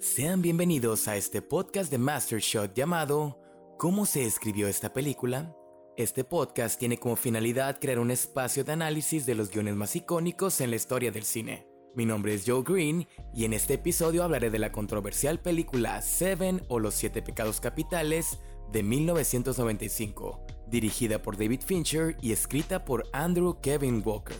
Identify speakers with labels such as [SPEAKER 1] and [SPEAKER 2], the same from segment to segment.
[SPEAKER 1] Sean bienvenidos a este podcast de Master Shot llamado ¿Cómo se escribió esta película? Este podcast tiene como finalidad crear un espacio de análisis de los guiones más icónicos en la historia del cine. Mi nombre es Joe Green y en este episodio hablaré de la controversial película Seven o Los Siete Pecados Capitales de 1995, dirigida por David Fincher y escrita por Andrew Kevin Walker.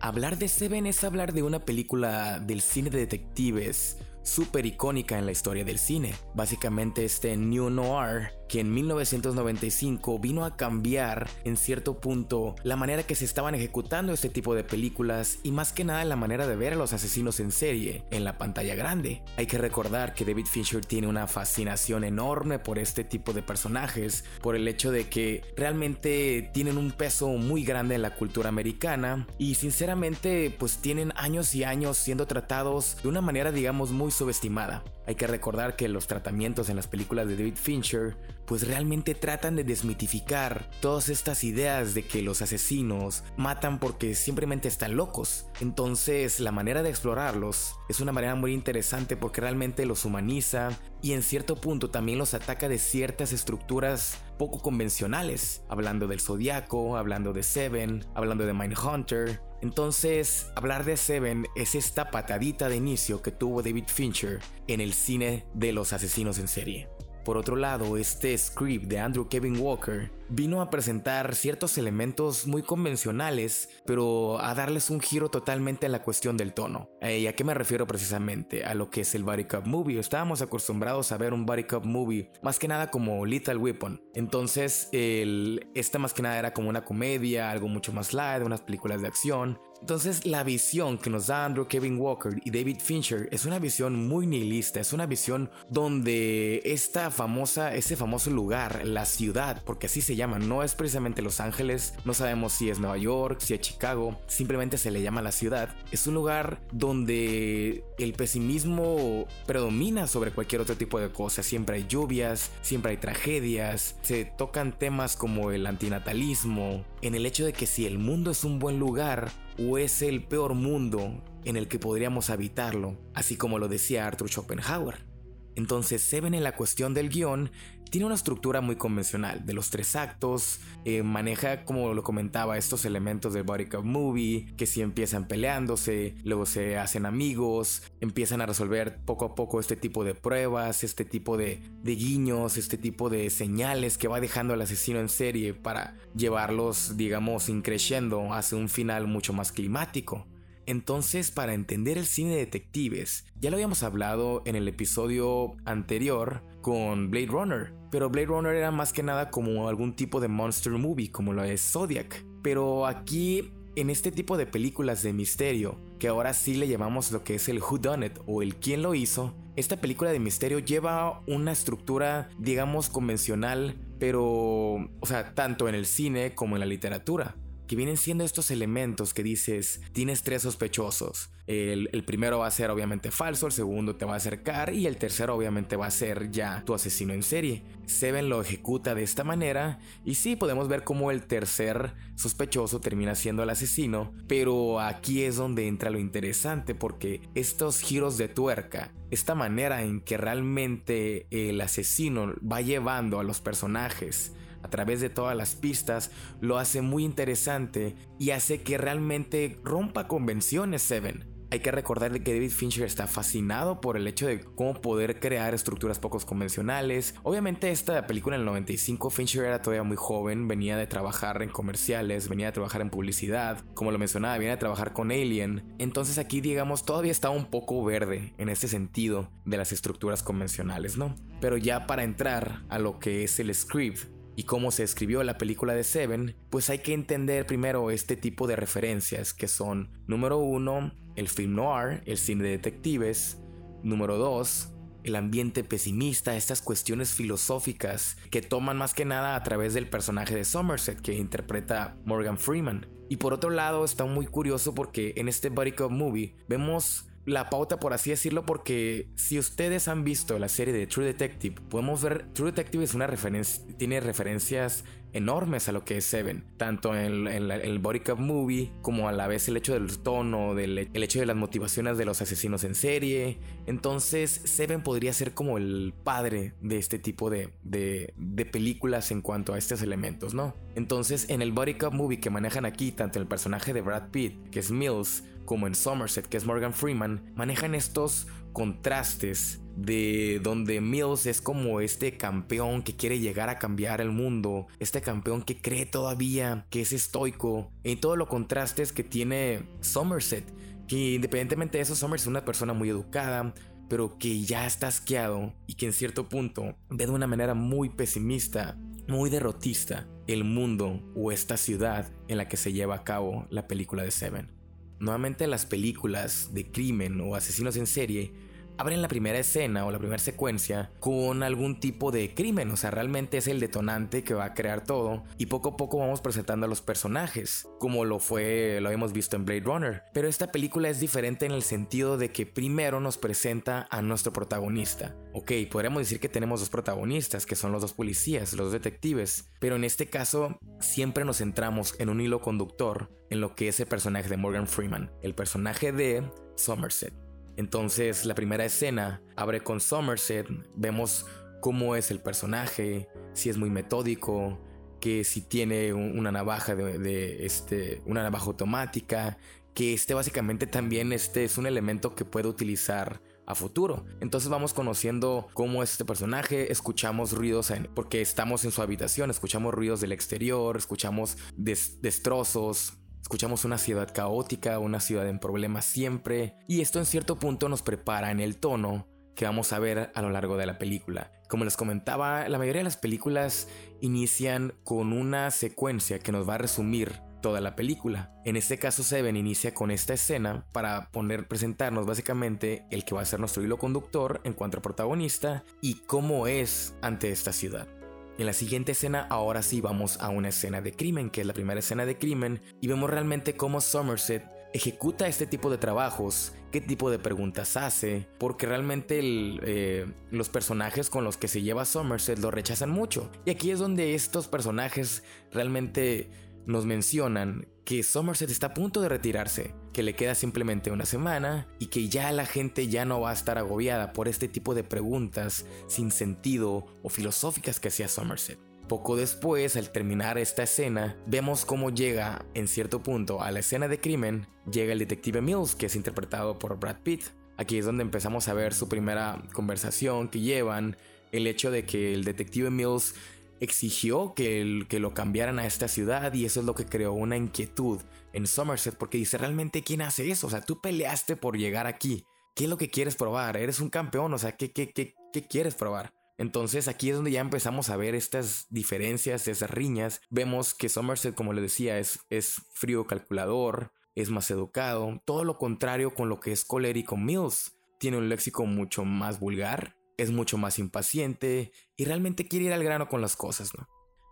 [SPEAKER 1] Hablar de Seven es hablar de una película del cine de detectives súper icónica en la historia del cine. Básicamente este New Noir que en 1995 vino a cambiar en cierto punto la manera que se estaban ejecutando este tipo de películas y más que nada la manera de ver a los asesinos en serie en la pantalla grande. Hay que recordar que David Fincher tiene una fascinación enorme por este tipo de personajes, por el hecho de que realmente tienen un peso muy grande en la cultura americana y sinceramente pues tienen años y años siendo tratados de una manera digamos muy subestimada. Hay que recordar que los tratamientos en las películas de David Fincher pues realmente tratan de desmitificar todas estas ideas de que los asesinos matan porque simplemente están locos. Entonces la manera de explorarlos es una manera muy interesante porque realmente los humaniza y en cierto punto también los ataca de ciertas estructuras poco convencionales, hablando del Zodiaco, hablando de Seven, hablando de Mindhunter. Entonces, hablar de Seven es esta patadita de inicio que tuvo David Fincher en el cine de los asesinos en serie. Por otro lado, este script de Andrew Kevin Walker vino a presentar ciertos elementos muy convencionales, pero a darles un giro totalmente a la cuestión del tono. Eh, ¿Y a qué me refiero precisamente? A lo que es el Body Cup Movie. Estábamos acostumbrados a ver un Body Cup Movie más que nada como Little Weapon. Entonces, el, esta más que nada era como una comedia, algo mucho más light, unas películas de acción. Entonces la visión que nos da Andrew Kevin Walker y David Fincher es una visión muy nihilista, es una visión donde esta famosa, ese famoso lugar, la ciudad, porque así se llama, no es precisamente Los Ángeles, no sabemos si es Nueva York, si es Chicago, simplemente se le llama la ciudad. Es un lugar donde el pesimismo predomina sobre cualquier otro tipo de cosa. Siempre hay lluvias, siempre hay tragedias, se tocan temas como el antinatalismo, en el hecho de que si el mundo es un buen lugar o es el peor mundo en el que podríamos habitarlo, así como lo decía Arthur Schopenhauer. Entonces Seven en la cuestión del guion tiene una estructura muy convencional de los tres actos, eh, maneja como lo comentaba estos elementos del body cop movie, que si empiezan peleándose, luego se hacen amigos, empiezan a resolver poco a poco este tipo de pruebas, este tipo de, guiños, este tipo de señales que va dejando el asesino en serie para llevarlos digamos increciendo hacia un final mucho más climático. Entonces, para entender el cine de detectives, ya lo habíamos hablado en el episodio anterior con Blade Runner, pero Blade Runner era más que nada como algún tipo de monster movie, como lo es Zodiac. Pero aquí, en este tipo de películas de misterio, que ahora sí le llamamos lo que es el Who Done It o el quién lo hizo, esta película de misterio lleva una estructura, digamos, convencional, pero, o sea, tanto en el cine como en la literatura que vienen siendo estos elementos que dices, tienes tres sospechosos. El, primero va a ser obviamente falso, el segundo te va a acercar y el tercero obviamente va a ser ya tu asesino en serie. Seven lo ejecuta de esta manera y sí podemos ver cómo el tercer sospechoso termina siendo el asesino, pero aquí es donde entra lo interesante porque estos giros de tuerca, esta manera en que realmente el asesino va llevando a los personajes a través de todas las pistas lo hace muy interesante y hace que realmente rompa convenciones Seven. Hay que recordar que David Fincher está fascinado por el hecho de cómo poder crear estructuras poco convencionales. Obviamente esta película en el 95 Fincher era todavía muy joven, venía de trabajar en comerciales, venía de trabajar en publicidad, como lo mencionaba, venía de trabajar con Alien. Entonces aquí digamos todavía está un poco verde en este sentido de las estructuras convencionales, ¿no? Pero ya para entrar a lo que es el script y cómo se escribió la película de Seven, pues hay que entender primero este tipo de referencias que son, número uno, el film noir, el cine de detectives, número dos, el ambiente pesimista, estas cuestiones filosóficas que toman más que nada a través del personaje de Somerset que interpreta Morgan Freeman. Y por otro lado está muy curioso porque en este Cop Movie vemos la pauta, por así decirlo, porque si ustedes han visto la serie de True Detective, podemos ver, True Detective es una referencia, tiene referencias enormes a lo que es Seven, tanto en, el body cup movie como a la vez el hecho del tono, del el hecho de las motivaciones de los asesinos en serie. Entonces Seven podría ser como el padre de este tipo de, de, de películas en cuanto a estos elementos, ¿no? Entonces en el body cup movie que manejan aquí, tanto el personaje de Brad Pitt, que es Mills, como en Somerset, que es Morgan Freeman, manejan estos contrastes de donde Mills es como este campeón que quiere llegar a cambiar el mundo, este campeón que cree todavía que es estoico, y todo lo contrastes que tiene Somerset, que independientemente de eso, Somerset es una persona muy educada, pero que ya está asqueado y que en cierto punto ve de una manera muy pesimista, muy derrotista el mundo o esta ciudad en la que se lleva a cabo la película de Seven. Nuevamente las películas de crimen o asesinos en serie abren la primera escena o la primera secuencia con algún tipo de crimen, o sea, realmente es el detonante que va a crear todo y poco a poco vamos presentando a los personajes, como lo fue, lo habíamos visto en Blade Runner, pero esta película es diferente en el sentido de que primero nos presenta a nuestro protagonista. Ok, podríamos decir que tenemos dos protagonistas, que son los dos policías, los detectives, pero en este caso siempre nos centramos en un hilo conductor en lo que es el personaje de Morgan Freeman, el personaje de Somerset. Entonces la primera escena abre con Somerset, vemos cómo es el personaje, si es muy metódico, que si tiene una navaja de, este, una navaja automática, que este básicamente también este es un elemento que puede utilizar a futuro. Entonces vamos conociendo cómo es este personaje, escuchamos ruidos porque estamos en su habitación, escuchamos ruidos del exterior, escuchamos destrozos, Escuchamos una ciudad caótica, una ciudad en problemas siempre, y esto en cierto punto nos prepara en el tono que vamos a ver a lo largo de la película. Como les comentaba, la mayoría de las películas inician con una secuencia que nos va a resumir toda la película. En este caso Seven inicia con esta escena para poner presentarnos básicamente el que va a ser nuestro hilo conductor en cuanto a protagonista y cómo es ante esta ciudad. En la siguiente escena, ahora sí vamos a una escena de crimen, que es la primera escena de crimen, y vemos realmente cómo Somerset ejecuta este tipo de trabajos, qué tipo de preguntas hace, porque realmente eh, los personajes con los que se lleva Somerset lo rechazan mucho. Y aquí es donde estos personajes realmente nos mencionan que Somerset está a punto de retirarse, que le queda simplemente una semana y que ya la gente ya no va a estar agobiada por este tipo de preguntas sin sentido o filosóficas que hacía Somerset. Poco después, al terminar esta escena, vemos cómo llega en cierto punto a la escena de crimen, llega el detective Mills, que es interpretado por Brad Pitt. Aquí es donde empezamos a ver su primera conversación que llevan, el hecho de que el detective Mills exigió que, que lo cambiaran a esta ciudad y eso es lo que creó una inquietud en Somerset porque dice realmente quién hace eso, o sea, tú peleaste por llegar aquí, ¿qué es lo que quieres probar? Eres un campeón, o sea, ¿qué, qué, qué, qué quieres probar? Entonces aquí es donde ya empezamos a ver estas diferencias, esas riñas. Vemos que Somerset, como le decía, es, es frío calculador, es más educado, todo lo contrario con lo que es colérico Mills. Tiene un léxico mucho más vulgar, es mucho más impaciente y realmente quiere ir al grano con las cosas, ¿no?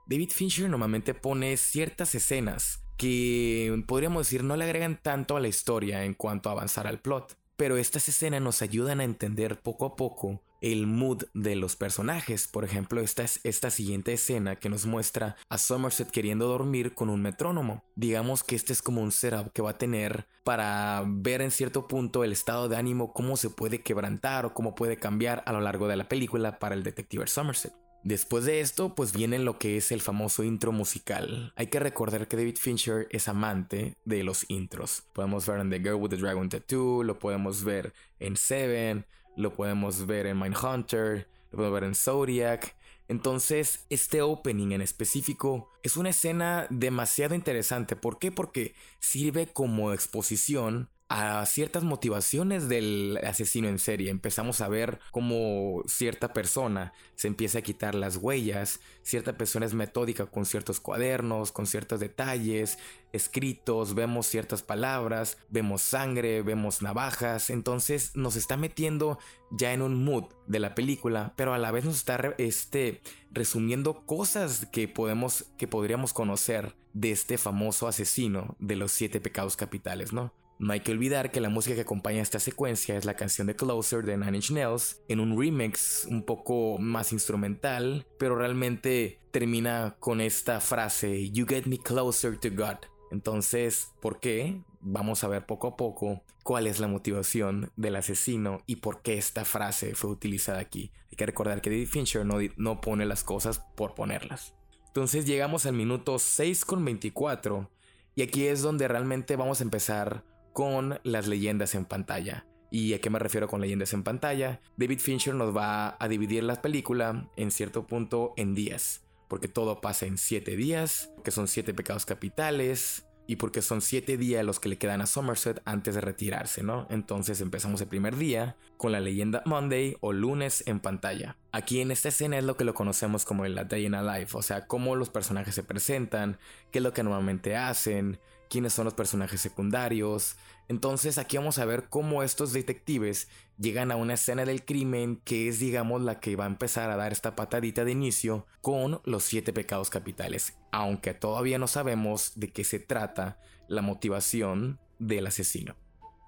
[SPEAKER 1] David Fincher normalmente pone ciertas escenas que podríamos decir no le agregan tanto a la historia en cuanto a avanzar al plot, pero estas escenas nos ayudan a entender poco a poco el mood de los personajes. Por ejemplo, esta es esta siguiente escena que nos muestra a Somerset queriendo dormir con un metrónomo. Digamos que este es como un setup que va a tener para ver en cierto punto el estado de ánimo, cómo se puede quebrantar o cómo puede cambiar a lo largo de la película para el detective Somerset. Después de esto, pues viene lo que es el famoso intro musical. Hay que recordar que David Fincher es amante de los intros. Podemos ver en The Girl with the Dragon Tattoo, lo podemos ver en Seven, lo podemos ver en Mindhunter, lo podemos ver en Zodiac. Entonces, este opening en específico es una escena demasiado interesante. ¿Por qué? Porque sirve como exposición a ciertas motivaciones del asesino en serie. Empezamos a ver cómo cierta persona se empieza a quitar las huellas, cierta persona es metódica con ciertos cuadernos, con ciertos detalles, escritos, vemos ciertas palabras, vemos sangre, vemos navajas, entonces nos está metiendo ya en un mood de la película, pero a la vez nos está este, resumiendo cosas que podemos que podríamos conocer de este famoso asesino de los siete pecados capitales, ¿no? No hay que olvidar que la música que acompaña esta secuencia es la canción de Closer de Nine Inch Nails, en un remix un poco más instrumental, pero realmente termina con esta frase, You get me closer to God. Entonces, ¿por qué? Vamos a ver poco a poco cuál es la motivación del asesino y por qué esta frase fue utilizada aquí. Hay que recordar que David Fincher no, no pone las cosas por ponerlas. Entonces llegamos al minuto 6 con 24 y aquí es donde realmente vamos a empezar con las leyendas en pantalla. ¿Y a qué me refiero con leyendas en pantalla? David Fincher nos va a dividir la película en cierto punto en días, porque todo pasa en 7 días, que son 7 pecados capitales, y porque son 7 días los que le quedan a Somerset antes de retirarse, ¿no? Entonces empezamos el primer día con la leyenda Monday o lunes en pantalla. Aquí en esta escena es lo que lo conocemos como el Day in a Life, o sea, cómo los personajes se presentan, qué es lo que normalmente hacen, quiénes son los personajes secundarios. Entonces aquí vamos a ver cómo estos detectives llegan a una escena del crimen que es digamos la que va a empezar a dar esta patadita de inicio con los siete pecados capitales, aunque todavía no sabemos de qué se trata la motivación del asesino.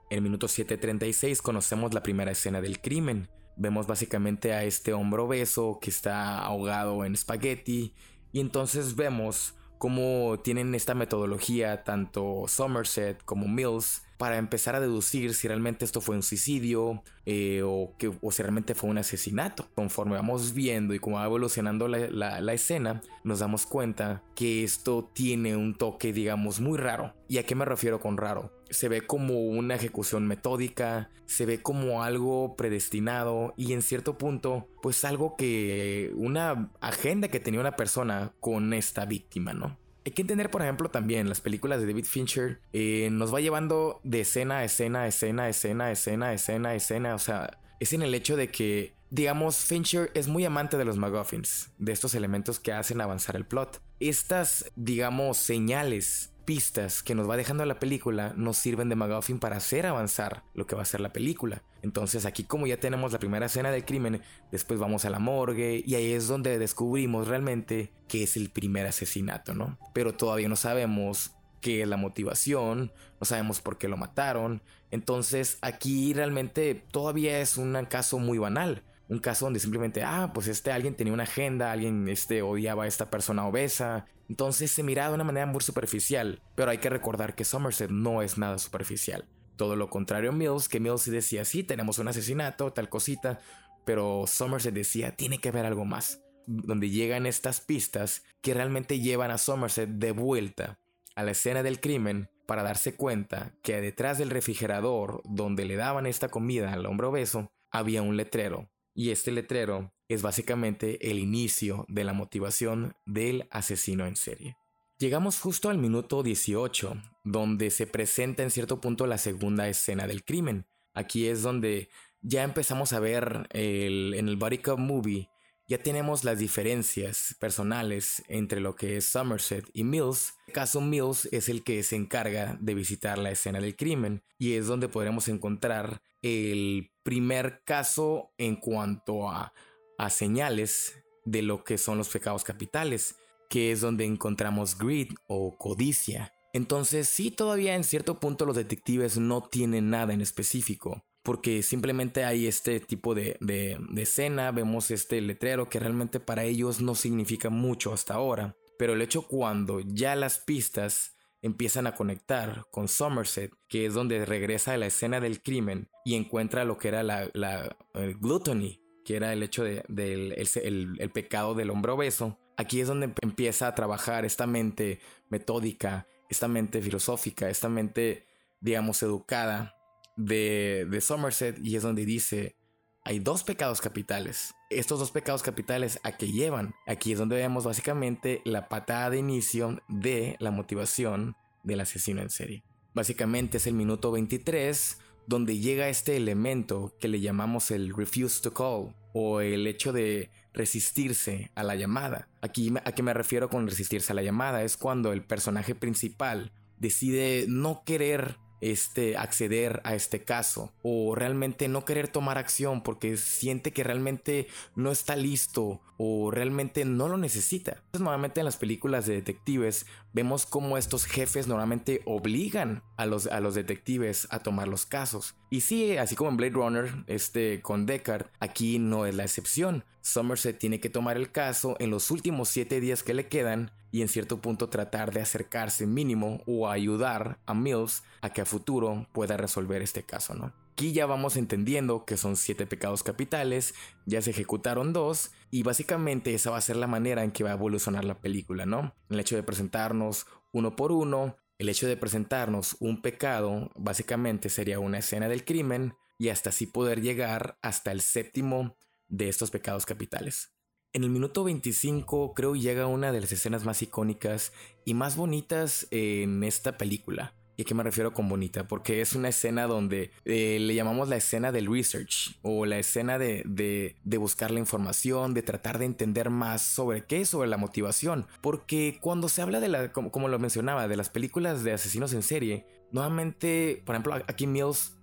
[SPEAKER 1] En minuto 7.36 conocemos la primera escena del crimen. Vemos básicamente a este hombre obeso que está ahogado en espagueti y entonces vemos cómo tienen esta metodología tanto Somerset como Mills para empezar a deducir si realmente esto fue un suicidio eh, o, que, si realmente fue un asesinato. Conforme vamos viendo y como va evolucionando la, la, escena, nos damos cuenta que esto tiene un toque, digamos, muy raro. ¿Y a qué me refiero con raro? Se ve como una ejecución metódica, se ve como algo predestinado y en cierto punto, pues algo que una agenda que tenía una persona con esta víctima, ¿no? Hay que entender, por ejemplo, también las películas de David Fincher eh, nos va llevando de escena a escena, escena, escena, escena, escena, escena. O sea, es en el hecho de que, digamos, Fincher es muy amante de los MacGuffins, de estos elementos que hacen avanzar el plot. Estas, digamos, señales pistas que nos va dejando la película nos sirven de MacGuffin para hacer avanzar lo que va a ser la película. Entonces aquí como ya tenemos la primera escena del crimen, después vamos a la morgue y ahí es donde descubrimos realmente que es el primer asesinato, ¿no? Pero todavía no sabemos qué es la motivación, no sabemos por qué lo mataron. Entonces aquí realmente todavía es un caso muy banal un caso donde simplemente, ah, pues este alguien tenía una agenda, alguien este, odiaba a esta persona obesa. Entonces se miraba de una manera muy superficial, pero hay que recordar que Somerset no es nada superficial. Todo lo contrario a Mills, que Mills decía, sí, tenemos un asesinato, tal cosita, pero Somerset decía, tiene que haber algo más. Donde llegan estas pistas que realmente llevan a Somerset de vuelta a la escena del crimen para darse cuenta que detrás del refrigerador donde le daban esta comida al hombre obeso había un letrero y este letrero es básicamente el inicio de la motivación del asesino en serie. Llegamos justo al minuto 18, donde se presenta en cierto punto la segunda escena del crimen. Aquí es donde ya empezamos a ver en el Body Cop Movie, ya tenemos las diferencias personales entre lo que es Somerset y Mills. Caso Mills es el que se encarga de visitar la escena del crimen y es donde podremos encontrar el primer caso en cuanto a, señales de lo que son los pecados capitales, que es donde encontramos greed o codicia. Entonces sí, todavía en cierto punto los detectives no tienen nada en específico, porque simplemente hay este tipo de, de, escena, vemos este letrero que realmente para ellos no significa mucho hasta ahora, pero el hecho cuando ya las pistas empiezan a conectar con Somerset, que es donde regresa a la escena del crimen y encuentra lo que era la, la gluttony, que era el hecho del de, el, pecado del hombre obeso. Aquí es donde empieza a trabajar esta mente metódica, esta mente filosófica, esta mente, digamos, educada de, de Somerset y es donde dice, hay dos pecados capitales. Estos dos pecados capitales a qué llevan. Aquí es donde vemos básicamente la patada de inicio de la motivación del asesino en serie. Básicamente es el minuto 23 donde llega este elemento que le llamamos el refuse to call o el hecho de resistirse a la llamada. Aquí a qué me refiero con resistirse a la llamada es cuando el personaje principal decide no querer este acceder a este caso o realmente no querer tomar acción porque siente que realmente no está listo o realmente no lo necesita. Entonces, normalmente en las películas de detectives vemos cómo estos jefes normalmente obligan a los, a los detectives a tomar los casos. Y sí, así como en Blade Runner, este con Deckard, aquí no es la excepción. Somerset tiene que tomar el caso en los últimos 7 días que le quedan y en cierto punto tratar de acercarse mínimo o ayudar a Mills a que a futuro pueda resolver este caso, ¿no? Aquí ya vamos entendiendo que son siete pecados capitales, ya se ejecutaron dos y básicamente esa va a ser la manera en que va a evolucionar la película, ¿no? El hecho de presentarnos uno por uno, el hecho de presentarnos un pecado básicamente sería una escena del crimen y hasta así poder llegar hasta el séptimo de estos pecados capitales. En el minuto 25 creo llega una de las escenas más icónicas y más bonitas en esta película. ¿Y a qué me refiero con bonita? Porque es una escena donde eh, le llamamos la escena del research o la escena de, de, buscar la información, de tratar de entender más sobre qué, sobre la motivación. Porque cuando se habla de la, como, como lo mencionaba, de las películas de asesinos en serie, Nuevamente, por ejemplo, aquí Mills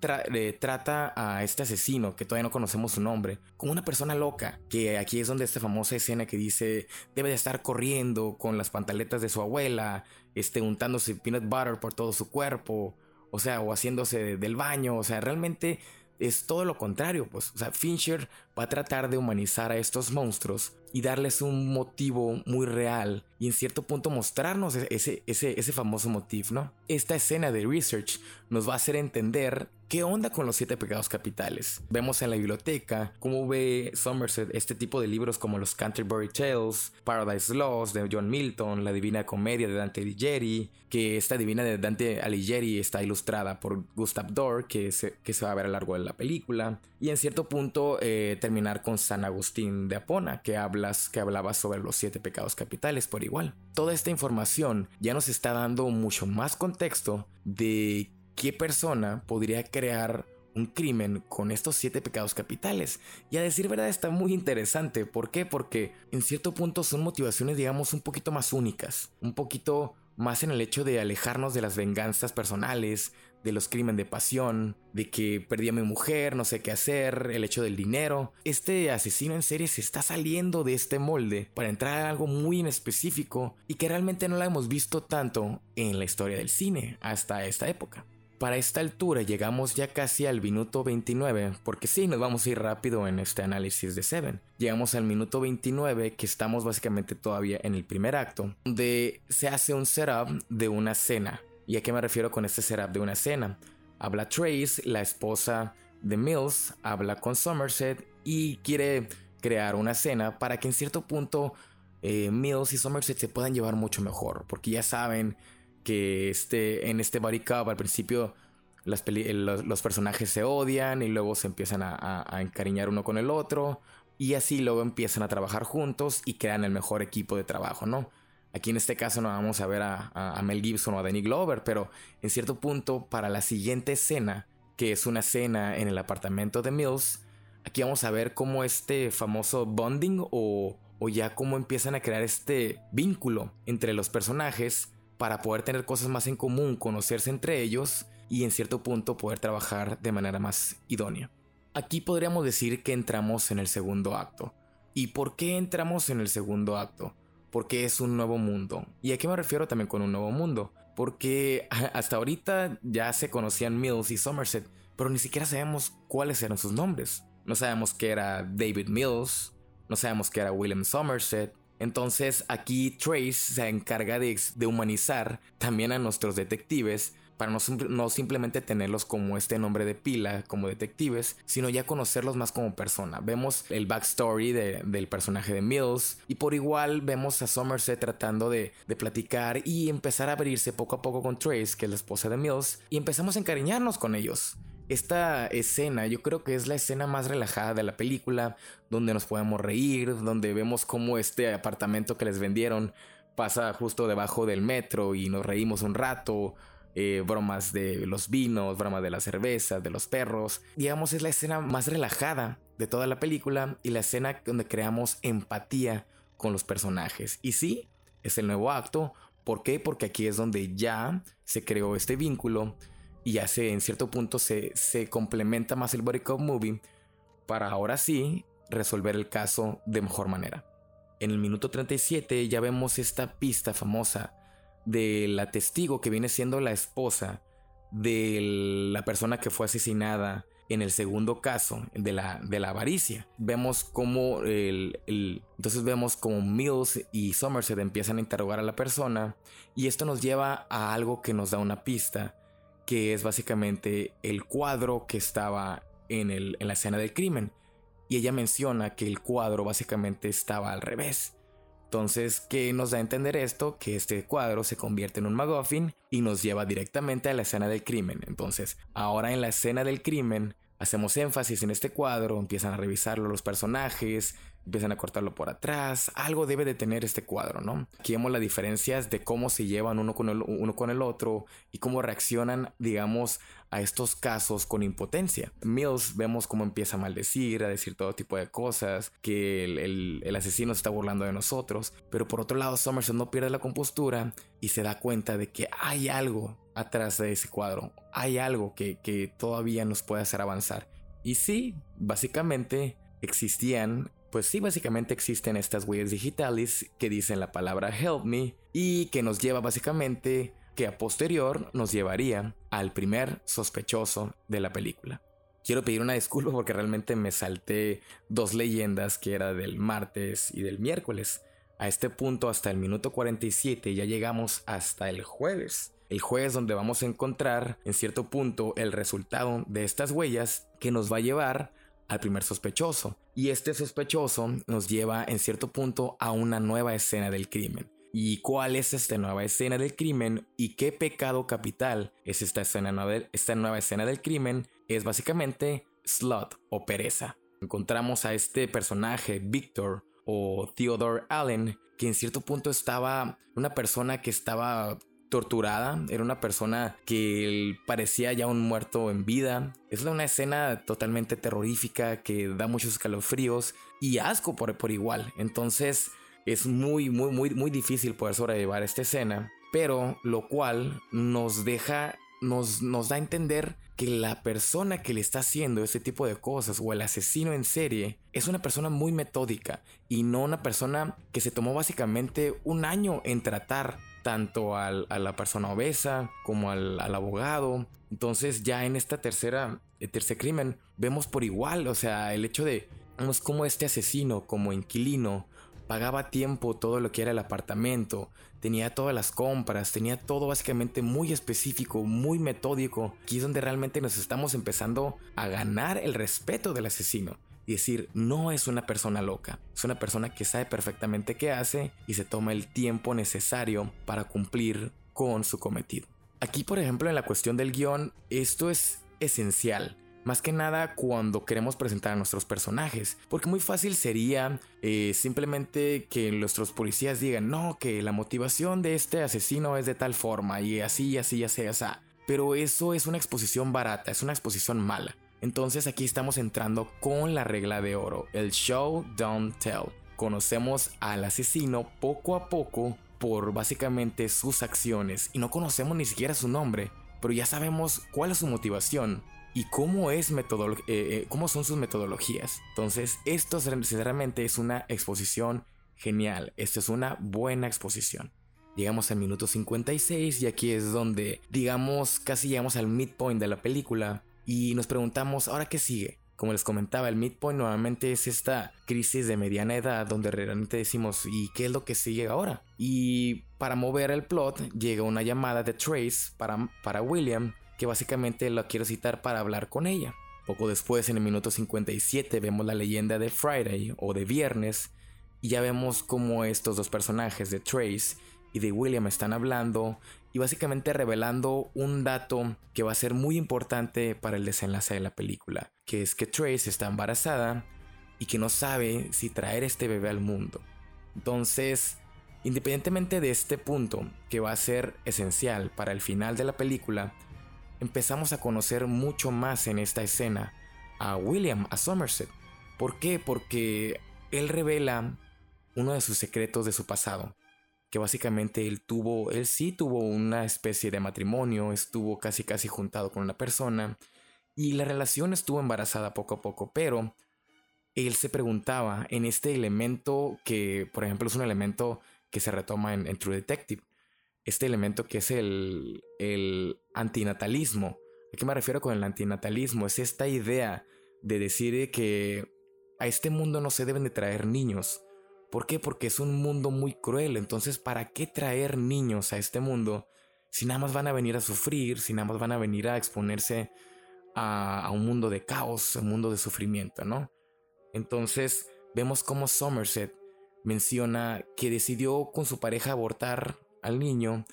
[SPEAKER 1] trata a este asesino, que todavía no conocemos su nombre, como una persona loca, que aquí es donde esta famosa escena que dice debe de estar corriendo con las pantaletas de su abuela, este, untándose peanut butter por todo su cuerpo, o sea, o haciéndose del baño, o sea, realmente es todo lo contrario, pues, o sea, Fincher va a tratar de humanizar a estos monstruos y darles un motivo muy real y en cierto punto mostrarnos ese, ese, ese famoso motivo, ¿no? Esta escena de research nos va a hacer entender qué onda con los siete pecados capitales. Vemos en la biblioteca cómo ve Somerset este tipo de libros como los Canterbury Tales, Paradise Lost de John Milton, la Divina Comedia de Dante Alighieri, que esta Divina de Dante Alighieri está ilustrada por Gustav Dorr, que se, que se va a ver a lo largo de la película, y en cierto punto eh, terminar con San Agustín de Apona, que habla que hablaba sobre los siete pecados capitales por igual. Toda esta información ya nos está dando mucho más contexto de qué persona podría crear un crimen con estos siete pecados capitales. Y a decir verdad está muy interesante. ¿Por qué? Porque en cierto punto son motivaciones, digamos, un poquito más únicas. Un poquito más en el hecho de alejarnos de las venganzas personales, de los crímenes de pasión, de que perdí a mi mujer, no sé qué hacer, el hecho del dinero. Este asesino en serie se está saliendo de este molde para entrar a algo muy en específico y que realmente no lo hemos visto tanto en la historia del cine hasta esta época. Para esta altura llegamos ya casi al minuto 29, porque sí, nos vamos a ir rápido en este análisis de Seven. Llegamos al minuto 29, que estamos básicamente todavía en el primer acto, donde se hace un setup de una cena ¿Y a qué me refiero con este setup de una escena? Habla Trace, la esposa de Mills, habla con Somerset y quiere crear una escena para que en cierto punto eh, Mills y Somerset se puedan llevar mucho mejor, porque ya saben que este, en este body cup al principio los, personajes se odian y luego se empiezan a, a, encariñar uno con el otro y así luego empiezan a trabajar juntos y crean el mejor equipo de trabajo, ¿no? Aquí en este caso no vamos a ver a, Mel Gibson o a Danny Glover, pero en cierto punto para la siguiente escena, que es una escena en el apartamento de Mills, aquí vamos a ver cómo este famoso bonding o, o ya cómo empiezan a crear este vínculo entre los personajes para poder tener cosas más en común, conocerse entre ellos y en cierto punto poder trabajar de manera más idónea. Aquí podríamos decir que entramos en el segundo acto. ¿Y por qué entramos en el segundo acto? Porque es un nuevo mundo. ¿Y a qué me refiero también con un nuevo mundo? Porque hasta ahorita ya se conocían Mills y Somerset, pero ni siquiera sabemos cuáles eran sus nombres. No sabemos que era David Mills, no sabemos que era William Somerset. Entonces aquí Trace se encarga de, de humanizar también a nuestros detectives para no, simplemente tenerlos como este nombre de pila, como detectives, sino ya conocerlos más como persona. Vemos el backstory del personaje de Mills y por igual vemos a Somerset tratando de, de platicar y empezar a abrirse poco a poco con Trace, que es la esposa de Mills, y empezamos a encariñarnos con ellos. Esta escena yo creo que es la escena más relajada de la película, donde nos podemos reír, donde vemos cómo este apartamento que les vendieron pasa justo debajo del metro y nos reímos un rato, eh, bromas de los vinos, bromas de la cerveza, de los perros. Digamos, es la escena más relajada de toda la película y la escena donde creamos empatía con los personajes. Y sí, es el nuevo acto. ¿Por qué? Porque aquí es donde ya se creó este vínculo y ya se, en cierto punto se, complementa más el body cop movie para ahora sí resolver el caso de mejor manera. En el minuto 37 ya vemos esta pista famosa de la testigo que viene siendo la esposa de la persona que fue asesinada en el segundo caso de la, de la avaricia. Vemos como el, entonces vemos como Mills y Somerset empiezan a interrogar a la persona y esto nos lleva a algo que nos da una pista que es básicamente el cuadro que estaba en, el, en la escena del crimen y ella menciona que el cuadro básicamente estaba al revés. Entonces, ¿qué nos da a entender esto? Que este cuadro se convierte en un MacGuffin y nos lleva directamente a la escena del crimen. Entonces, ahora en la escena del crimen, hacemos énfasis en este cuadro, empiezan a revisarlo los personajes, empiezan a cortarlo por atrás, algo debe de tener este cuadro, ¿no? Aquí vemos las diferencias de cómo se llevan uno con el, uno con el otro y cómo reaccionan, digamos, a estos casos con impotencia. Mills vemos cómo empieza a maldecir, a decir todo tipo de cosas, que el, el, asesino se está burlando de nosotros, pero por otro lado Somerset no pierde la compostura y se da cuenta de que hay algo atrás de ese cuadro, hay algo que, que todavía nos puede hacer avanzar. Y sí, básicamente existían pues sí, básicamente existen estas huellas digitales que dicen la palabra help me y que nos lleva básicamente que a posterior nos llevaría al primer sospechoso de la película. Quiero pedir una disculpa porque realmente me salté dos leyendas que era del martes y del miércoles. A este punto, hasta el minuto 47, ya llegamos hasta el jueves. El jueves donde vamos a encontrar en cierto punto el resultado de estas huellas que nos va a llevar al primer sospechoso. Y este sospechoso nos lleva en cierto punto a una nueva escena del crimen. ¿Y cuál es esta nueva escena del crimen? ¿Y qué pecado capital es esta, escena nueva, esta nueva escena del crimen? Es básicamente slot o pereza. Encontramos a este personaje, Victor o Theodore Allen, que en cierto punto estaba una persona que estaba torturada, era una persona que parecía ya un muerto en vida. Es una escena totalmente terrorífica que da muchos escalofríos y asco por, por igual. Entonces es muy, muy, muy, muy difícil poder sobrellevar esta escena, pero lo cual nos deja, nos, nos da a entender que la persona que le está haciendo este tipo de cosas o el asesino en serie es una persona muy metódica y no una persona que se tomó básicamente un año en tratar tanto a la persona obesa como al, abogado. Entonces ya en esta tercera, el tercer crimen vemos por igual, o sea, el hecho de vemos cómo este asesino como inquilino pagaba tiempo todo lo que era el apartamento, tenía todas las compras, tenía todo básicamente muy específico, muy metódico. Aquí es donde realmente nos estamos empezando a ganar el respeto del asesino y decir, no es una persona loca, es una persona que sabe perfectamente qué hace y se toma el tiempo necesario para cumplir con su cometido. Aquí, por ejemplo, en la cuestión del guion, esto es esencial. Más que nada cuando queremos presentar a nuestros personajes. Porque muy fácil sería eh, simplemente que nuestros policías digan, no, que la motivación de este asesino es de tal forma y así, así, así, así. Pero eso es una exposición barata, es una exposición mala. Entonces aquí estamos entrando con la regla de oro, el show, don't tell. Conocemos al asesino poco a poco por básicamente sus acciones y no conocemos ni siquiera su nombre, pero ya sabemos cuál es su motivación y cómo, es eh, eh, cómo son sus metodologías. Entonces esto sinceramente es una exposición genial, esto es una buena exposición. Llegamos al minuto 56 y aquí es donde, digamos, casi llegamos al midpoint de la película y nos preguntamos, ¿ahora qué sigue? Como les comentaba, el midpoint nuevamente es esta crisis de mediana edad donde realmente decimos, ¿y qué es lo que sigue ahora? Y para mover el plot llega una llamada de Trace para, para William, que básicamente lo quiero citar para hablar con ella. Poco después, en el minuto 57, vemos la leyenda de Friday o de Viernes, y ya vemos cómo estos dos personajes de Trace y de William están hablando y básicamente revelando un dato que va a ser muy importante para el desenlace de la película, que es que Trace está embarazada y que no sabe si traer este bebé al mundo. Entonces, independientemente de este punto, que va a ser esencial para el final de la película, empezamos a conocer mucho más en esta escena a William, a Somerset. ¿Por qué? Porque él revela uno de sus secretos de su pasado que básicamente él tuvo, él sí tuvo una especie de matrimonio, estuvo casi casi juntado con una persona y la relación estuvo embarazada poco a poco, pero él se preguntaba en este elemento que, por ejemplo, es un elemento que se retoma en, True Detective, este elemento que es el, el antinatalismo. ¿A qué me refiero con el antinatalismo? Es esta idea de decir que a este mundo no se deben de traer niños. ¿Por qué? Porque es un mundo muy cruel. Entonces, ¿para qué traer niños a este mundo si nada más van a venir a sufrir, si nada más van a venir a exponerse a, un mundo de caos, a un mundo de sufrimiento, ¿no? Entonces, vemos cómo Somerset menciona que decidió con su pareja abortar al niño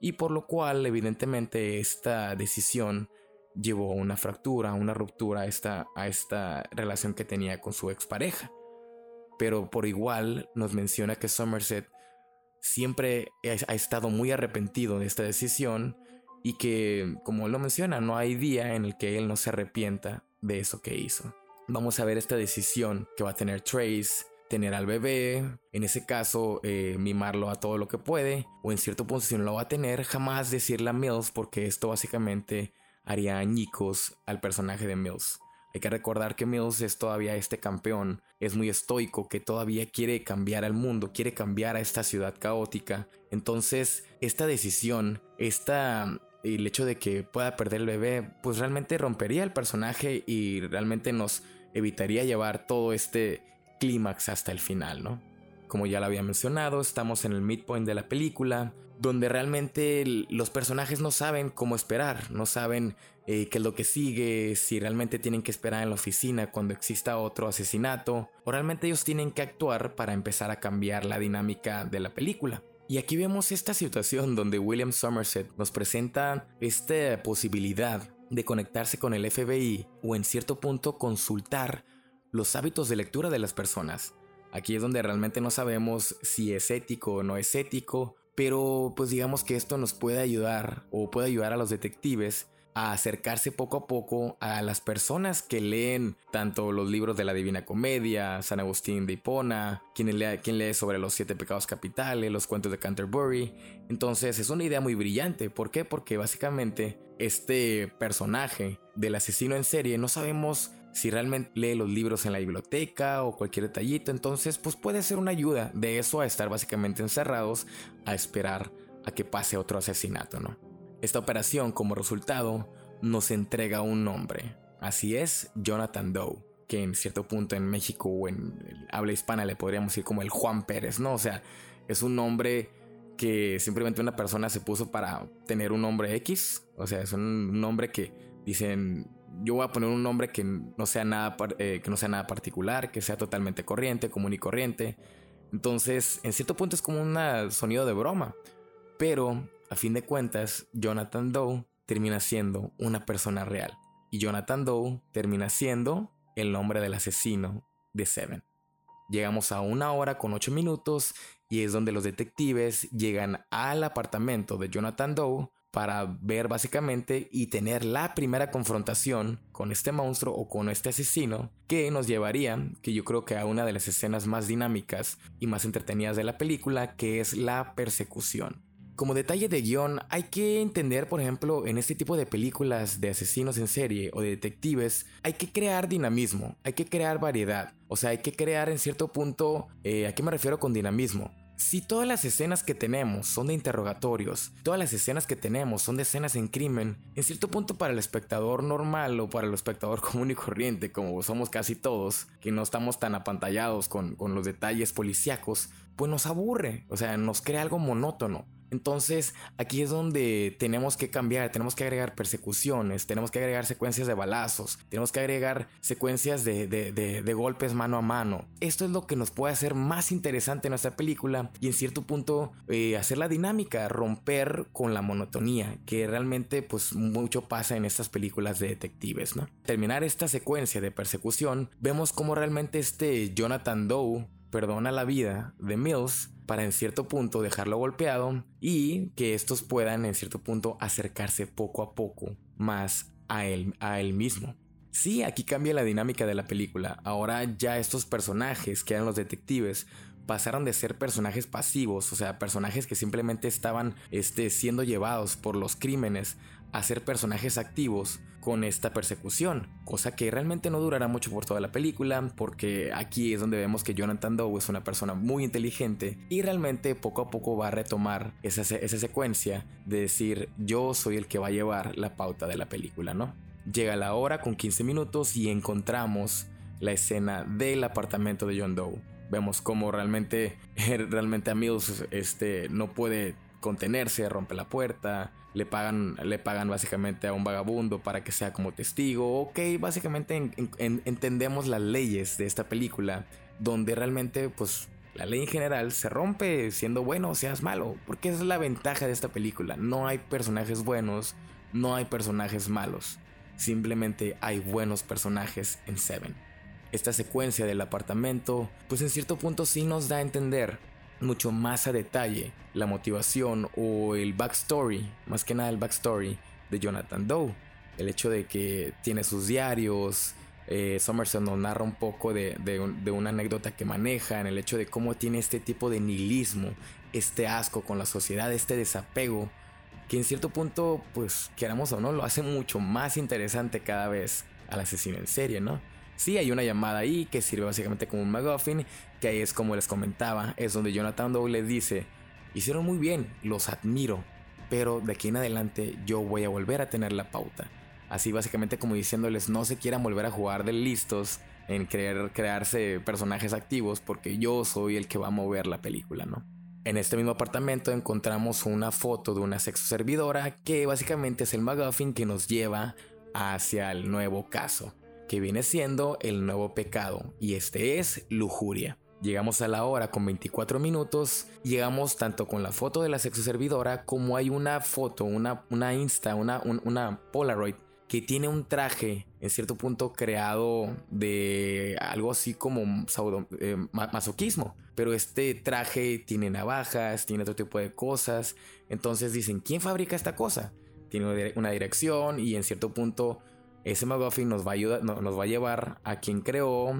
[SPEAKER 1] y por lo cual evidentemente esta decisión llevó a una fractura, a una ruptura a esta, a esta relación que tenía con su expareja. Pero por igual nos menciona que Somerset siempre ha estado muy arrepentido de esta decisión y que, como lo menciona, no hay día en el que él no se arrepienta de eso que hizo. Vamos a ver esta decisión que va a tener Trace, tener al bebé, en ese caso eh, mimarlo a todo lo que puede, o en si no lo va a tener, jamás decirle a Mills porque esto básicamente haría añicos al personaje de Mills. Hay que recordar que Mills es todavía este campeón, es muy estoico, que todavía quiere cambiar al mundo, quiere cambiar a esta ciudad caótica. Entonces, esta decisión, esta el hecho de que pueda perder el bebé, pues realmente rompería el personaje y realmente nos evitaría llevar todo este clímax hasta el final, ¿no? Como ya lo había mencionado, estamos en el midpoint de la película, donde realmente los personajes no saben cómo esperar, no saben eh, qué es lo que sigue, si realmente tienen que esperar en la oficina cuando exista otro asesinato, o realmente ellos tienen que actuar para empezar a cambiar la dinámica de la película. Y aquí vemos esta situación donde William Somerset nos presenta esta posibilidad de conectarse con el FBI o en cierto punto consultar los hábitos de lectura de las personas. Aquí es donde realmente no sabemos si es ético o no es ético, pero pues digamos que esto nos puede ayudar o puede ayudar a los detectives a acercarse poco a poco a las personas que leen tanto los libros de la Divina Comedia, San Agustín de Hipona, quien lee, quien lee sobre los siete pecados capitales, los cuentos de Canterbury. Entonces es una idea muy brillante. ¿Por qué? Porque básicamente este personaje del asesino en serie no sabemos si realmente lee los libros en la biblioteca o cualquier detallito, entonces pues puede ser una ayuda de eso a estar básicamente encerrados a esperar a que pase otro asesinato, ¿no? Esta operación como resultado nos entrega un nombre, así es Jonathan Doe, que en cierto punto en México o en habla hispana le podríamos decir como el Juan Pérez, ¿no? O sea, es un nombre que simplemente una persona se puso para tener un nombre X, o sea, es un nombre que dicen yo voy a poner un nombre que no sea nada, eh, que no sea nada particular, que sea totalmente corriente, común y corriente. Entonces, en cierto punto es como un sonido de broma. Pero, a fin de cuentas, Jonathan Doe termina siendo una persona real. Y Jonathan Doe termina siendo el nombre del asesino de Seven. Llegamos a una hora con ocho minutos y es donde los detectives llegan al apartamento de Jonathan Doe para ver básicamente y tener la primera confrontación con este monstruo o con este asesino que nos llevaría, que yo creo que a una de las escenas más dinámicas y más entretenidas de la película, que es la persecución. Como detalle de guion, hay que entender, por ejemplo, en este tipo de películas de asesinos en serie o de detectives, hay que crear dinamismo, hay que crear variedad, o sea, hay que crear en cierto punto, eh, ¿a qué me refiero con dinamismo? Si todas las escenas que tenemos son de interrogatorios, todas las escenas que tenemos son de escenas en crimen, en cierto punto para el espectador normal o para el espectador común y corriente, como somos casi todos, que no estamos tan apantallados con, con los detalles policíacos, pues nos aburre, o sea, nos crea algo monótono. Entonces aquí es donde tenemos que cambiar, tenemos que agregar persecuciones, tenemos que agregar secuencias de balazos, tenemos que agregar secuencias de, golpes mano a mano. Esto es lo que nos puede hacer más interesante nuestra película y en cierto punto eh, hacer la dinámica, romper con la monotonía, que realmente pues mucho pasa en estas películas de detectives, ¿no? Terminar esta secuencia de persecución, vemos como realmente este Jonathan Doe perdona la vida de Mills para en cierto punto dejarlo golpeado y que estos puedan en cierto punto acercarse poco a poco más a él, a él mismo. Sí, aquí cambia la dinámica de la película. Ahora ya estos personajes que eran los detectives pasaron de ser personajes pasivos, o sea, personajes que simplemente estaban este, siendo llevados por los crímenes, a ser personajes activos con esta persecución, cosa que realmente no durará mucho por toda la película, porque aquí es donde vemos que Jonathan Doe es una persona muy inteligente y realmente poco a poco va a retomar esa, esa secuencia de decir yo soy el que va a llevar la pauta de la película, ¿no? Llega la hora con 15 minutos y encontramos la escena del apartamento de John Doe. Vemos cómo realmente, realmente a Mills este, no puede contenerse, rompe la puerta, le pagan, le pagan básicamente a un vagabundo para que sea como testigo. Ok, básicamente entendemos las leyes de esta película, donde realmente pues la ley en general se rompe siendo bueno o seas malo, porque esa es la ventaja de esta película. No hay personajes buenos, no hay personajes malos, simplemente hay buenos personajes en Seven. Esta secuencia del apartamento, pues en cierto punto sí nos da a entender mucho más a detalle la motivación o el backstory, más que nada el backstory de Jonathan Doe. El hecho de que tiene sus diarios, eh, nos narra un poco de, de, una anécdota que maneja en el hecho de cómo tiene este tipo de nihilismo, este asco con la sociedad, este desapego, que en cierto punto, pues queramos o no, lo hace mucho más interesante cada vez al asesino en serie, ¿no? Sí, hay una llamada ahí que sirve básicamente como un McGuffin, que ahí es como les comentaba, es donde Jonathan Doe les dice, hicieron muy bien, los admiro, pero de aquí en adelante yo voy a volver a tener la pauta. Así básicamente como diciéndoles no se quieran volver a jugar de listos en querer crearse personajes activos porque yo soy el que va a mover la película, ¿no? En este mismo apartamento encontramos una foto de una sexo servidora que básicamente es el McGuffin que nos lleva hacia el nuevo caso que viene siendo el nuevo pecado, y este es lujuria. Llegamos a la hora con 24 minutos, llegamos tanto con la foto de la sexo servidora como hay una foto, una, una Insta, una, una Polaroid que tiene un traje en cierto punto creado de algo así como eh, masoquismo. Pero este traje tiene navajas, tiene otro tipo de cosas. Entonces dicen, ¿quién fabrica esta cosa? Tiene una dirección y en cierto punto ese McGuffin nos va a ayudar, nos va a llevar a quien creó.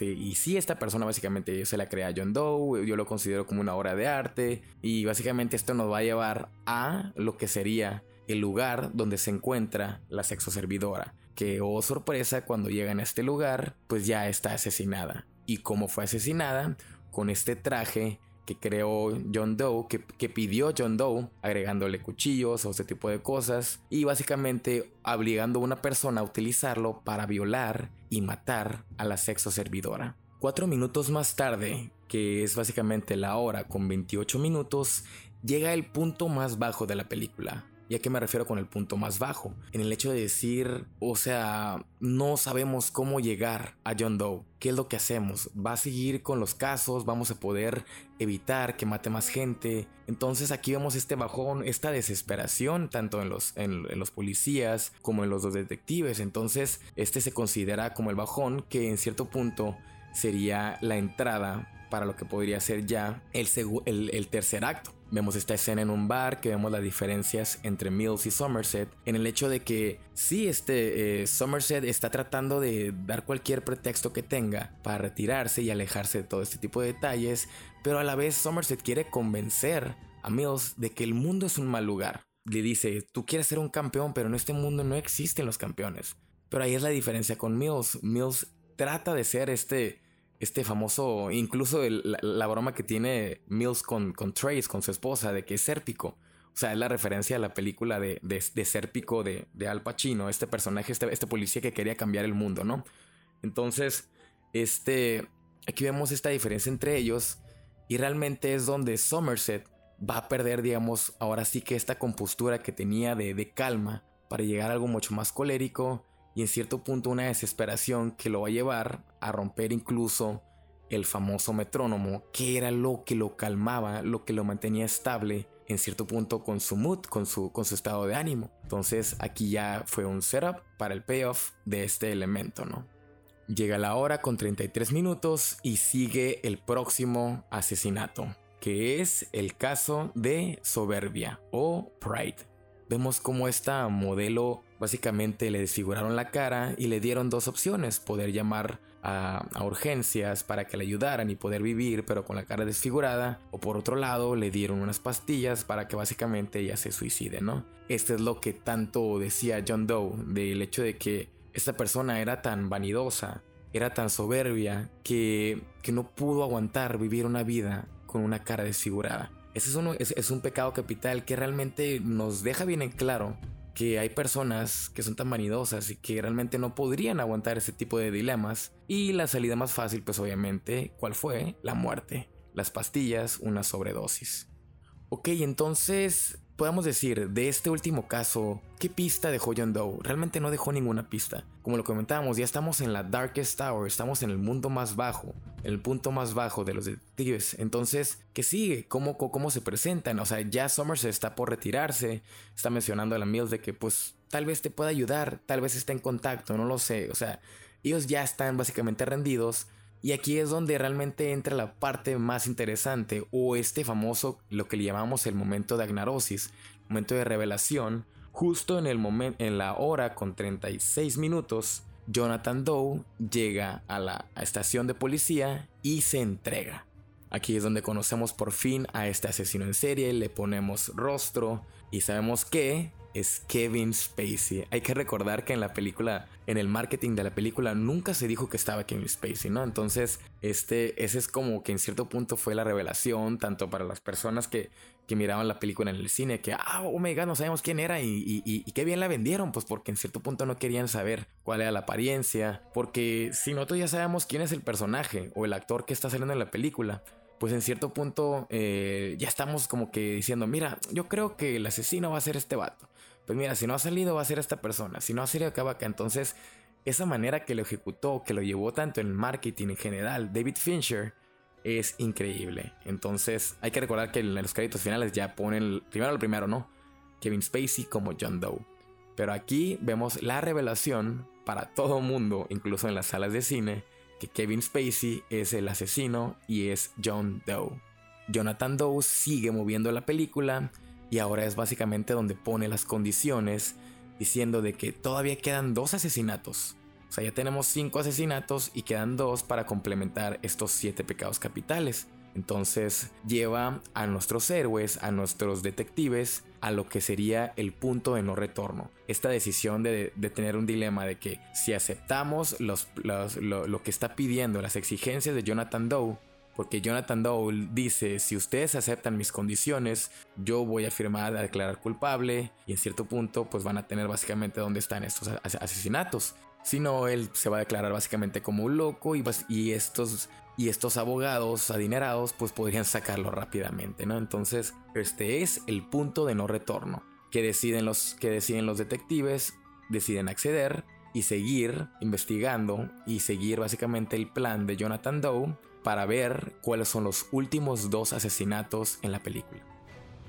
[SPEAKER 1] y si esta persona básicamente se la crea John Doe, yo lo considero como una obra de arte. Y básicamente esto nos va a llevar a lo que sería el lugar donde se encuentra la sexo servidora. Que, oh sorpresa, cuando llegan a este lugar, pues ya está asesinada. ¿Y cómo fue asesinada? Con este traje que creó John Doe, que, pidió John Doe, agregándole cuchillos o ese tipo de cosas, y básicamente obligando a una persona a utilizarlo para violar y matar a la sexo servidora. Cuatro minutos más tarde, que es básicamente la hora con 28 minutos, llega el punto más bajo de la película, ¿Y a qué me refiero con el punto más bajo? En el hecho de decir, o sea, no sabemos cómo llegar a John Doe. ¿Qué es lo que hacemos? ¿Va a seguir con los casos? ¿Vamos a poder evitar que mate más gente? Entonces aquí vemos este bajón, esta desesperación tanto en los, en, los policías como en los dos detectives. Entonces este se considera como el bajón que en cierto punto sería la entrada para lo que podría ser ya el, el tercer acto. Vemos esta escena en un bar que vemos las diferencias entre Mills y Somerset en el hecho de que sí, este eh, Somerset está tratando de dar cualquier pretexto que tenga para retirarse y alejarse de todo este tipo de detalles, pero a la vez Somerset quiere convencer a Mills de que el mundo es un mal lugar. Le dice, tú quieres ser un campeón, pero en este mundo no existen los campeones. Pero ahí es la diferencia con Mills. Mills trata de ser este este famoso, incluso la, broma que tiene Mills con, con Trace, con su esposa, de que es sérpico. O sea, es la referencia a la película de, de, de Sérpico de, de, Al Pacino, este personaje, este, este policía que quería cambiar el mundo, ¿no? Entonces, este, aquí vemos esta diferencia entre ellos y realmente es donde Somerset va a perder, digamos, ahora sí que esta compostura que tenía de, de calma para llegar a algo mucho más colérico y en cierto punto una desesperación que lo va a llevar a romper incluso el famoso metrónomo, que era lo que lo calmaba, lo que lo mantenía estable en cierto punto con su mood, con su, con su estado de ánimo. Entonces aquí ya fue un setup para el payoff de este elemento, ¿no? Llega la hora con 33 minutos y sigue el próximo asesinato, que es el caso de Soberbia o Pride. Vemos cómo esta modelo Básicamente le desfiguraron la cara y le dieron dos opciones, poder llamar a, urgencias para que le ayudaran y poder vivir pero con la cara desfigurada, o por otro lado le dieron unas pastillas para que básicamente ella se suicide, ¿no? Este es lo que tanto decía John Doe del hecho de que esta persona era tan vanidosa, era tan soberbia que, que no pudo aguantar vivir una vida con una cara desfigurada. Ese es, uno, es un pecado capital que realmente nos deja bien en claro que hay personas que son tan vanidosas y que realmente no podrían aguantar ese tipo de dilemas. Y la salida más fácil, pues obviamente, ¿cuál fue? La muerte. Las pastillas, una sobredosis. Ok, entonces podemos decir, de este último caso, ¿qué pista dejó John Doe? Realmente no dejó ninguna pista. Como lo comentábamos, ya estamos en la Darkest Tower, estamos en el mundo más bajo, el punto más bajo de los detectives. Entonces, ¿qué sigue? ¿Cómo, cómo se presentan? O sea, ya Somerset está por retirarse, está mencionando a la Mills de que pues tal vez te pueda ayudar, tal vez esté en contacto, no lo sé. O sea, ellos ya están básicamente rendidos y aquí es donde realmente entra la parte más interesante o este famoso, lo que le llamamos el momento de agnarosis, momento de revelación, justo en el en la hora con 36 minutos, Jonathan Doe llega a la estación de policía y se entrega. Aquí es donde conocemos por fin a este asesino en serie, le ponemos rostro y sabemos que es Kevin Spacey. Hay que recordar que en la película, en el marketing de la película, nunca se dijo que estaba Kevin Spacey, ¿no? Entonces, este, ese es como que en cierto punto fue la revelación, tanto para las personas que, que miraban la película en el cine, que, ah, oh no sabemos quién era y, y, qué bien la vendieron, pues porque en cierto punto no querían saber cuál era la apariencia, porque si nosotros ya sabemos quién es el personaje o el actor que está saliendo en la película, pues en cierto punto eh, ya estamos como que diciendo, mira, yo creo que el asesino va a ser este vato. Pues mira, si no ha salido va a ser esta persona, si no ha salido acá va acá. Entonces, esa manera que lo ejecutó, que lo llevó tanto en marketing en general, David Fincher, es increíble. Entonces, hay que recordar que en los créditos finales ya ponen, primero lo primero, ¿no? Kevin Spacey como John Doe. Pero aquí vemos la revelación para todo mundo, incluso en las salas de cine, que Kevin Spacey es el asesino y es John Doe. Jonathan Doe sigue moviendo la película y ahora es básicamente donde pone las condiciones diciendo de que todavía quedan dos asesinatos. O sea, ya tenemos cinco asesinatos y quedan dos para complementar estos siete pecados capitales. Entonces lleva a nuestros héroes, a nuestros detectives, a lo que sería el punto de no retorno. Esta decisión de, tener un dilema de que si aceptamos lo, lo, que está pidiendo, las exigencias de Jonathan Doe, porque Jonathan Doe dice, si ustedes aceptan mis condiciones, yo voy a firmar a declarar culpable y en cierto punto pues van a tener básicamente dónde están estos asesinatos. Si no, él se va a declarar básicamente como un loco y, y estos y estos abogados adinerados pues podrían sacarlo rápidamente, ¿no? Entonces, este es el punto de no retorno que deciden los, que deciden los detectives, deciden acceder y seguir investigando y seguir básicamente el plan de Jonathan Doe para ver cuáles son los últimos dos asesinatos en la película.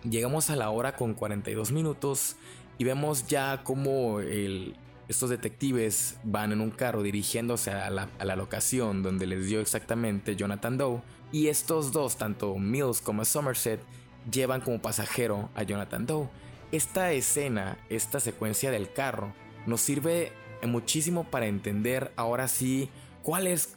[SPEAKER 1] Llegamos a la hora con 42 minutos y vemos ya como el, estos detectives van en un carro dirigiéndose a la, locación donde les dio exactamente Jonathan Doe y estos dos, tanto Mills como Somerset, llevan como pasajero a Jonathan Doe. Esta escena, esta secuencia del carro, nos sirve muchísimo para entender ahora sí cuál es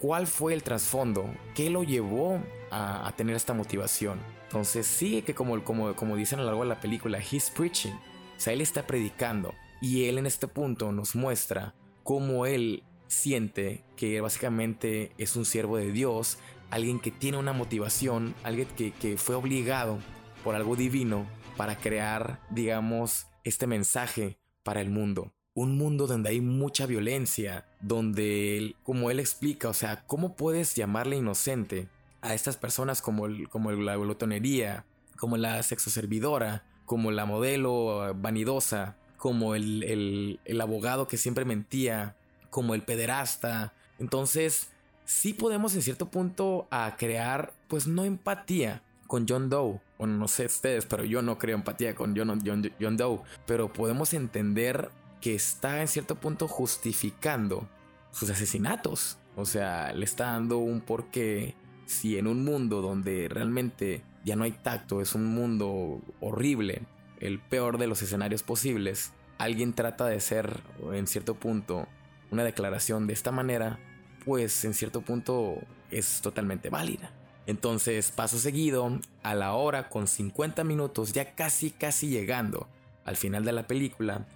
[SPEAKER 1] cuál fue el trasfondo, qué lo llevó a, tener esta motivación. Entonces sí que como, como, como dicen a lo largo de la película, he's preaching, o sea, él está predicando y él en este punto nos muestra cómo él siente que básicamente es un siervo de Dios, alguien que tiene una motivación, alguien que, que fue obligado por algo divino para crear, digamos, este mensaje para el mundo. Un mundo donde hay mucha violencia, donde, como él explica, o sea, ¿cómo puedes llamarle inocente a estas personas como, como la glotonería, como la sexoservidora, como la modelo vanidosa, como el, abogado que siempre mentía, como el pederasta. Entonces, sí podemos en cierto punto a crear, pues no empatía con John Doe. O no sé ustedes, pero yo no creo empatía con John, John Doe. Pero podemos entender que está en cierto punto justificando sus asesinatos. O sea, le está dando un porqué. Si en un mundo donde realmente ya no hay tacto, es un mundo horrible, el peor de los escenarios posibles, alguien trata de ser, en cierto punto, una declaración de esta manera, pues en cierto punto es totalmente válida. Entonces, paso seguido, a la hora con 50 minutos, ya casi casi llegando al final de la película,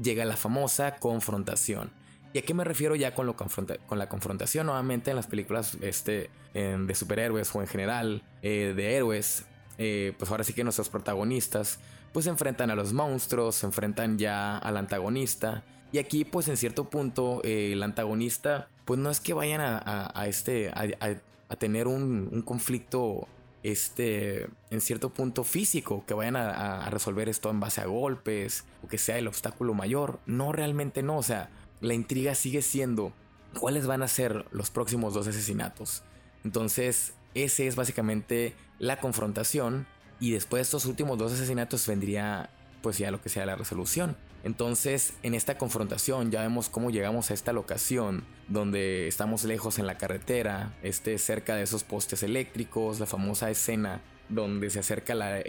[SPEAKER 1] llega la famosa confrontación. ¿Y a qué me refiero ya con, lo con la confrontación? Nuevamente en las películas este, de superhéroes o en general eh, de héroes, eh, pues ahora sí que nuestros protagonistas pues se enfrentan a los monstruos, se enfrentan ya al antagonista. Y aquí pues en cierto punto eh, el antagonista pues no es que vayan a, este, a, tener un, conflicto este, en cierto punto físico, que vayan a, resolver esto en base a golpes o que sea el obstáculo mayor. No, realmente no. O sea, la intriga sigue siendo cuáles van a ser los próximos dos asesinatos. Entonces, ese es básicamente la confrontación y después de estos últimos dos asesinatos vendría pues ya lo que sea la resolución. Entonces, en esta confrontación ya vemos cómo llegamos a esta locación donde estamos lejos en la carretera, este, cerca de esos postes eléctricos, la famosa escena donde se acerca la,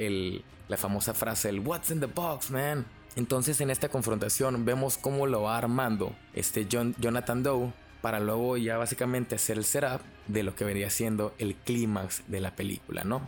[SPEAKER 1] la famosa frase, el What's in the box, man. Entonces en esta confrontación vemos cómo lo va armando este John, Jonathan Doe para luego ya básicamente hacer el setup de lo que vendría siendo el clímax de la película, ¿no?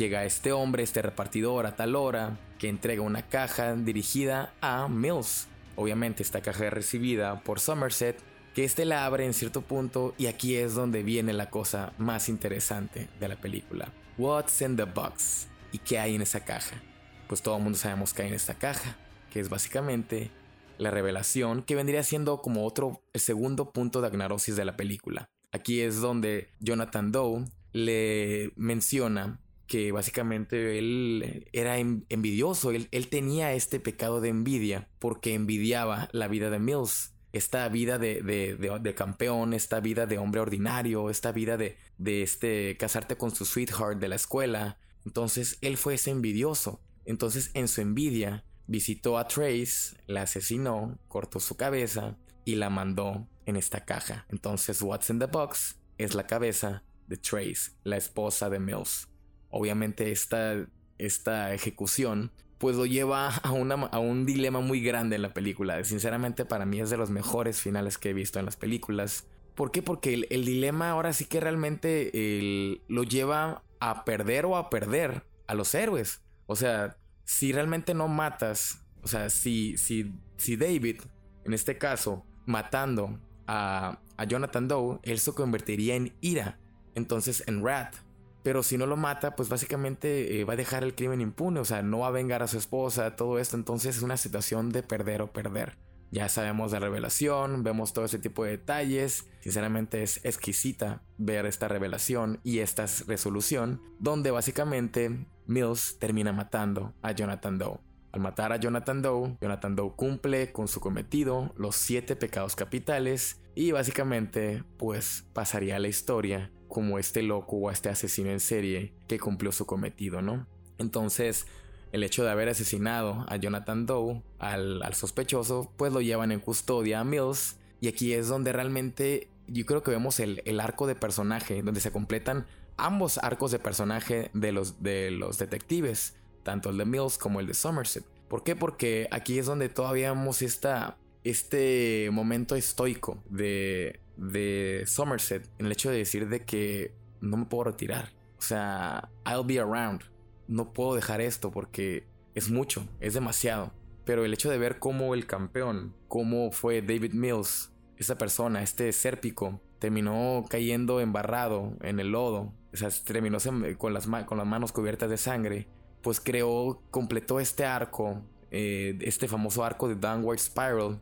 [SPEAKER 1] Llega este hombre, este repartidor a tal hora, que entrega una caja dirigida a Mills. Obviamente esta caja es recibida por Somerset, que este la abre en cierto punto y aquí es donde viene la cosa más interesante de la película. What's in the box? ¿Y qué hay en esa caja? Pues todo el mundo sabemos que hay en esta caja, que es básicamente la revelación que vendría siendo como otro, el segundo punto de agnarosis de la película. Aquí es donde Jonathan Doe le menciona que básicamente él era envidioso, él, tenía este pecado de envidia porque envidiaba la vida de Mills, esta vida de, de, campeón, esta vida de hombre ordinario, esta vida de, de este, casarte con su sweetheart de la escuela. Entonces él fue ese envidioso. Entonces en su envidia visitó a Trace, la asesinó, cortó su cabeza y la mandó en esta caja. Entonces What's in the Box es la cabeza de Trace, la esposa de Mills obviamente esta, esta ejecución pues lo lleva a, una, a un dilema muy grande en la película. Sinceramente para mí es de los mejores finales que he visto en las películas. ¿Por qué? Porque el, dilema ahora sí que realmente lo lleva a perder o a perder a los héroes. O sea, si realmente no matas, o sea, si, si, si David, en este caso, matando a, a Jonathan Doe, él se convertiría en ira, entonces en Wrath. Pero si no lo mata, pues básicamente eh, va a dejar el crimen impune, o sea, no va a vengar a su esposa, todo esto. Entonces es una situación de perder o perder. Ya sabemos de revelación, vemos todo ese tipo de detalles. Sinceramente es exquisita ver esta revelación y esta resolución, donde básicamente Mills termina matando a Jonathan Doe. Al matar a Jonathan Doe, Jonathan Doe cumple con su cometido, los siete pecados capitales, y básicamente pues pasaría a la historia como este loco o este asesino en serie que cumplió su cometido, ¿no? Entonces, el hecho de haber asesinado a Jonathan Doe, al, sospechoso, pues lo llevan en custodia a Mills. Y aquí es donde realmente yo creo que vemos el, arco de personaje, donde se completan ambos arcos de personaje de los, de los detectives, tanto el de Mills como el de Somerset. ¿Por qué? Porque aquí es donde todavía vemos esta, este momento estoico de, de Somerset en el hecho de decir de que no me puedo retirar. O sea, I'll be around. No puedo dejar esto porque es mucho, es demasiado. Pero el hecho de ver cómo el campeón, cómo fue David Mills, esa persona, este sérpico, terminó cayendo embarrado en el lodo, o sea, terminó con las, con las manos cubiertas de sangre, pues creó, completó este arco, eh, este famoso arco de Downward Spiral,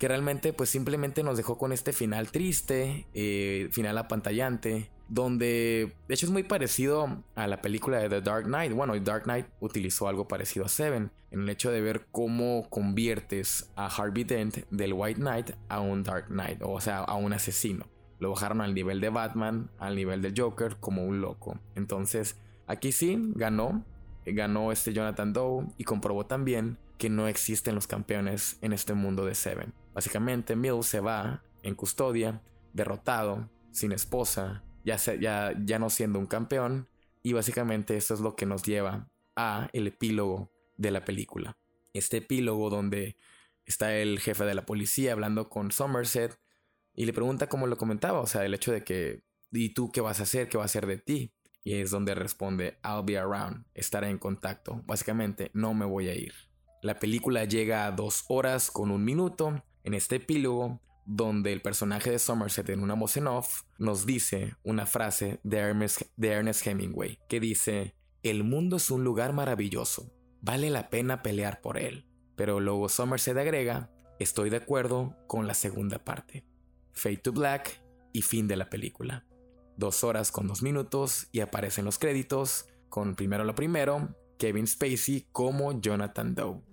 [SPEAKER 1] que realmente pues simplemente nos dejó con este final triste, eh, final apantallante, donde de hecho es muy parecido a la película de The Dark Knight. Bueno, Dark Knight utilizó algo parecido a Seven, en el hecho de ver cómo conviertes a Harvey Dent del White Knight a un Dark Knight, o sea, a un asesino. Lo bajaron al nivel de Batman, al nivel de Joker, como un loco. Entonces, aquí sí, ganó, ganó este Jonathan Doe y comprobó también que no existen los campeones en este mundo de Seven. Básicamente, Mills se va en custodia, derrotado, sin esposa, ya, no siendo un campeón, y básicamente esto es lo que nos lleva a el epílogo de la película. Este epílogo donde está el jefe de la policía hablando con Somerset y le pregunta cómo lo comentaba, o sea, el hecho de que, ¿y tú qué vas a hacer? ¿Qué va a hacer de ti? Y es donde responde, I'll be around, estaré en contacto. Básicamente, no me voy a ir. La película llega a dos horas con un minuto. En este epílogo, donde el personaje de Somerset en una voz en off nos dice una frase de Ernest, de Ernest Hemingway que dice, el mundo es un lugar maravilloso, vale la pena pelear por él. Pero luego Somerset agrega, estoy de acuerdo con la segunda parte. Fade to Black y fin de la película. Dos horas con dos minutos y aparecen los créditos con primero lo primero, Kevin Spacey como Jonathan Doe.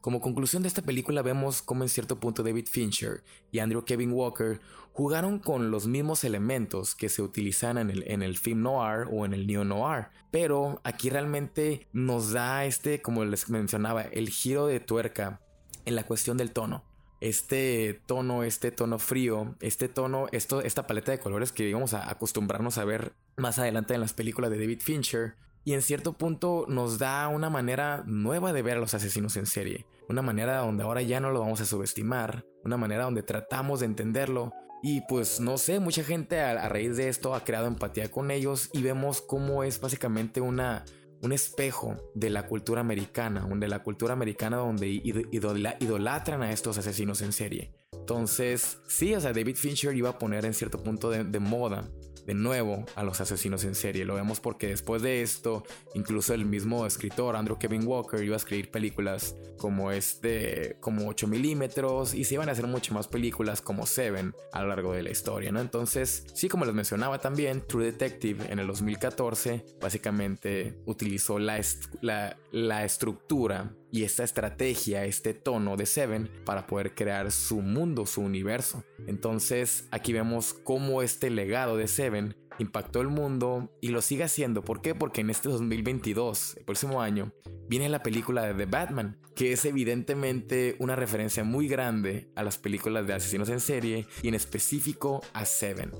[SPEAKER 1] Como conclusión de esta película vemos cómo en cierto punto David Fincher y Andrew Kevin Walker jugaron con los mismos elementos que se utilizan en el, en el film noir o en el neo noir, pero aquí realmente nos da este, como les mencionaba, el giro de tuerca en la cuestión del tono. Este tono, este tono frío, este tono, esto, esta paleta de colores que íbamos a acostumbrarnos a ver más adelante en las películas de David Fincher, y en cierto punto nos da una manera nueva de ver a los asesinos en serie, una manera donde ahora ya no lo vamos a subestimar, una manera donde tratamos de entenderlo y pues no sé, mucha gente a, raíz de esto ha creado empatía con ellos y vemos cómo es básicamente una, un espejo de la cultura americana, de la cultura americana donde idolatran a estos asesinos en serie. Entonces, sí, o sea, David Fincher iba a poner en cierto punto de moda de nuevo a los asesinos en serie. Lo vemos porque después de esto, incluso el mismo escritor Andrew Kevin Walker iba a escribir películas como este, como 8 milímetros y se iban a hacer mucho más películas como Seven a lo largo de la historia, ¿no? Entonces, sí, como les mencionaba también, True Detective en el 2014 básicamente utilizó la, la, la estructura y esta estrategia, este tono de Seven para poder crear su mundo, su universo. Entonces aquí vemos cómo este legado de Seven impactó el mundo y lo sigue haciendo. ¿Por qué? Porque en este 2022, el próximo año, viene la película de The Batman, que es evidentemente una referencia muy grande a las películas de asesinos en serie y en específico a Seven.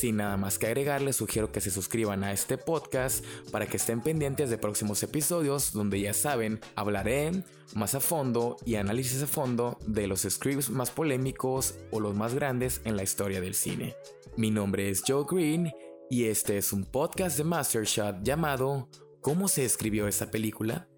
[SPEAKER 1] Sin nada más que agregar, les sugiero que se suscriban a este podcast para que estén pendientes de próximos episodios donde ya saben, hablaré más a fondo y análisis a fondo de los scripts más polémicos o los más grandes en la historia del cine. Mi nombre es Joe Green y este es un podcast de Mastershot llamado ¿Cómo se escribió esa película?